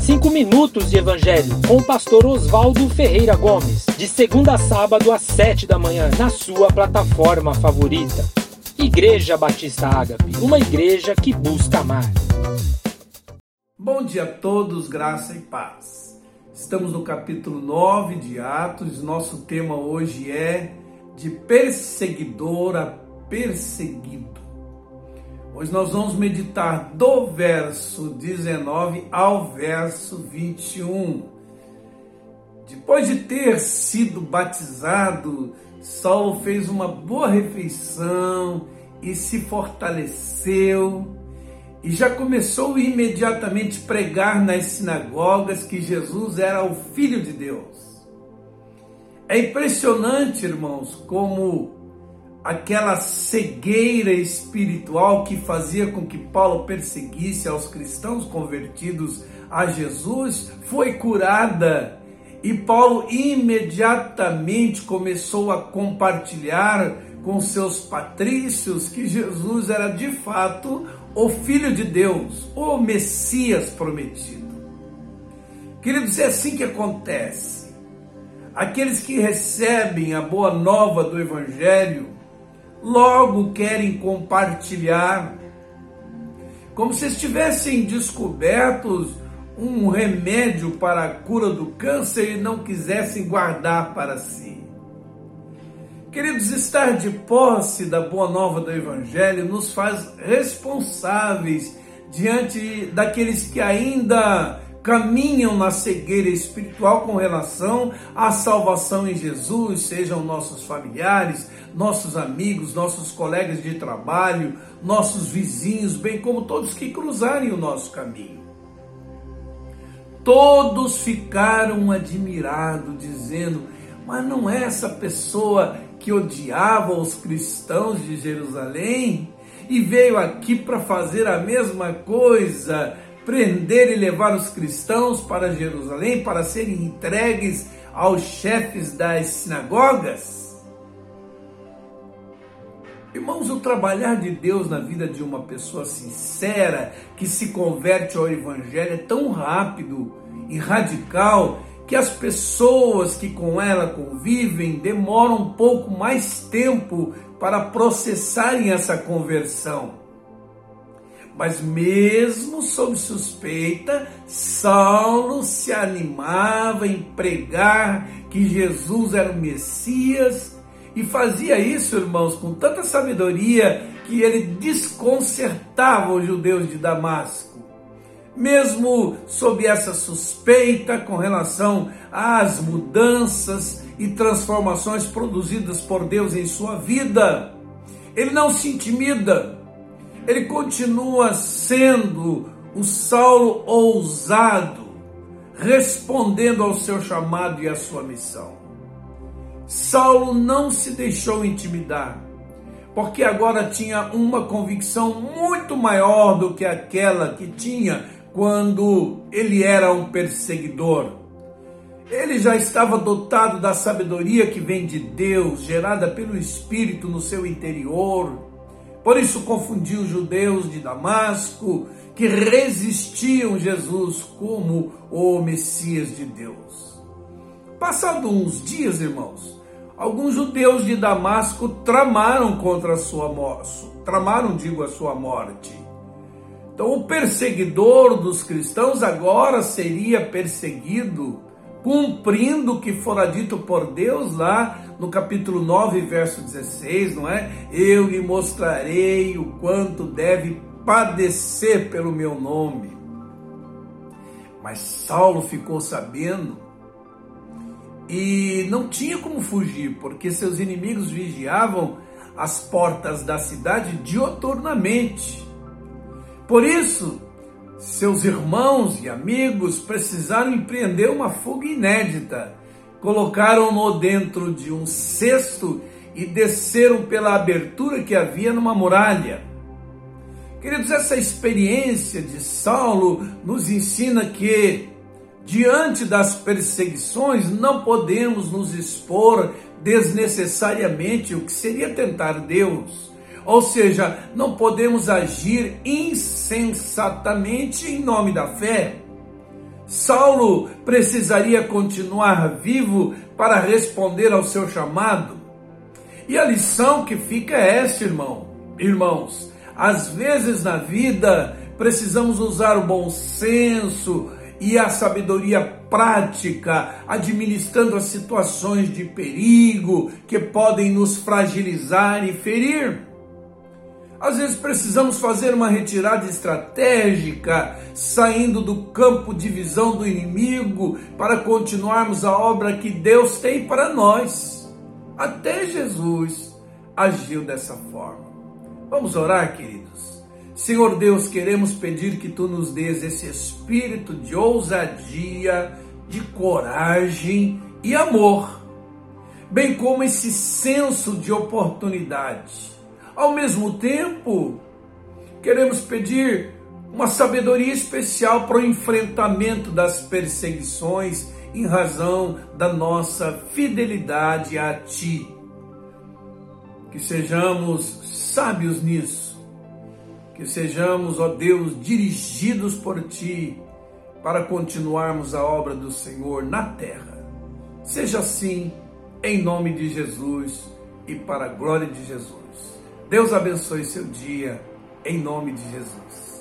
Cinco minutos de Evangelho com o pastor Oswaldo Ferreira Gomes, de segunda a sábado às sete da manhã, na sua plataforma favorita. Igreja Batista Ágape, uma igreja que busca amar. Bom dia a todos, graça e paz. Estamos no capítulo 9 de Atos, nosso tema hoje é de perseguidor a perseguido. Hoje nós vamos meditar do verso 19 ao verso 21. Depois de ter sido batizado, Saulo fez uma boa refeição e se fortaleceu e já começou imediatamente pregar nas sinagogas que Jesus era o Filho de Deus. É impressionante, irmãos, como aquela cegueira espiritual que fazia com que Paulo perseguisse aos cristãos convertidos a Jesus foi curada. E Paulo imediatamente começou a compartilhar com seus patrícios que Jesus era de fato o Filho de Deus, o Messias prometido. Queridos, é assim que acontece. Aqueles que recebem a boa nova do Evangelho logo querem compartilhar, como se estivessem descobertos um remédio para a cura do câncer e não quisessem guardar para si. Queridos, estar de posse da boa nova do Evangelho nos faz responsáveis diante daqueles que ainda caminham na cegueira espiritual com relação à salvação em Jesus, sejam nossos familiares, nossos amigos, nossos colegas de trabalho, nossos vizinhos, bem como todos que cruzarem o nosso caminho. Todos ficaram admirados, dizendo: Mas não é essa pessoa que odiava os cristãos de Jerusalém e veio aqui para fazer a mesma coisa? Prender e levar os cristãos para Jerusalém para serem entregues aos chefes das sinagogas? Irmãos, o trabalhar de Deus na vida de uma pessoa sincera que se converte ao Evangelho é tão rápido e radical que as pessoas que com ela convivem demoram um pouco mais tempo para processarem essa conversão. Mas mesmo sob suspeita, Saulo se animava em pregar que Jesus era o Messias e fazia isso, irmãos, com tanta sabedoria que ele desconcertava os judeus de Damasco. Mesmo sob essa suspeita com relação às mudanças e transformações produzidas por Deus em sua vida, ele não se intimida ele continua sendo o Saulo ousado, respondendo ao seu chamado e à sua missão. Saulo não se deixou intimidar, porque agora tinha uma convicção muito maior do que aquela que tinha quando ele era um perseguidor. Ele já estava dotado da sabedoria que vem de Deus, gerada pelo Espírito no seu interior por isso confundiu os judeus de Damasco que resistiam Jesus como o Messias de Deus. Passados uns dias, irmãos, alguns judeus de Damasco tramaram contra a sua morte, tramaram, digo, a sua morte. Então, o perseguidor dos cristãos agora seria perseguido, cumprindo o que fora dito por Deus lá no capítulo 9, verso 16, não é? Eu lhe mostrarei o quanto deve padecer pelo meu nome. Mas Saulo ficou sabendo e não tinha como fugir, porque seus inimigos vigiavam as portas da cidade dioturnamente. Por isso, seus irmãos e amigos precisaram empreender uma fuga inédita colocaram-no dentro de um cesto e desceram pela abertura que havia numa muralha. Queridos, essa experiência de Saulo nos ensina que, diante das perseguições, não podemos nos expor desnecessariamente, o que seria tentar Deus. Ou seja, não podemos agir insensatamente em nome da fé. Saulo precisaria continuar vivo para responder ao seu chamado. E a lição que fica é esta, irmão. Irmãos, às vezes na vida precisamos usar o bom senso e a sabedoria prática, administrando as situações de perigo que podem nos fragilizar e ferir. Às vezes precisamos fazer uma retirada estratégica, saindo do campo de visão do inimigo para continuarmos a obra que Deus tem para nós. Até Jesus agiu dessa forma. Vamos orar, queridos. Senhor Deus, queremos pedir que tu nos dês esse espírito de ousadia, de coragem e amor, bem como esse senso de oportunidade ao mesmo tempo, queremos pedir uma sabedoria especial para o enfrentamento das perseguições em razão da nossa fidelidade a Ti. Que sejamos sábios nisso, que sejamos, ó Deus, dirigidos por Ti para continuarmos a obra do Senhor na terra. Seja assim, em nome de Jesus e para a glória de Jesus. Deus abençoe seu dia, em nome de Jesus.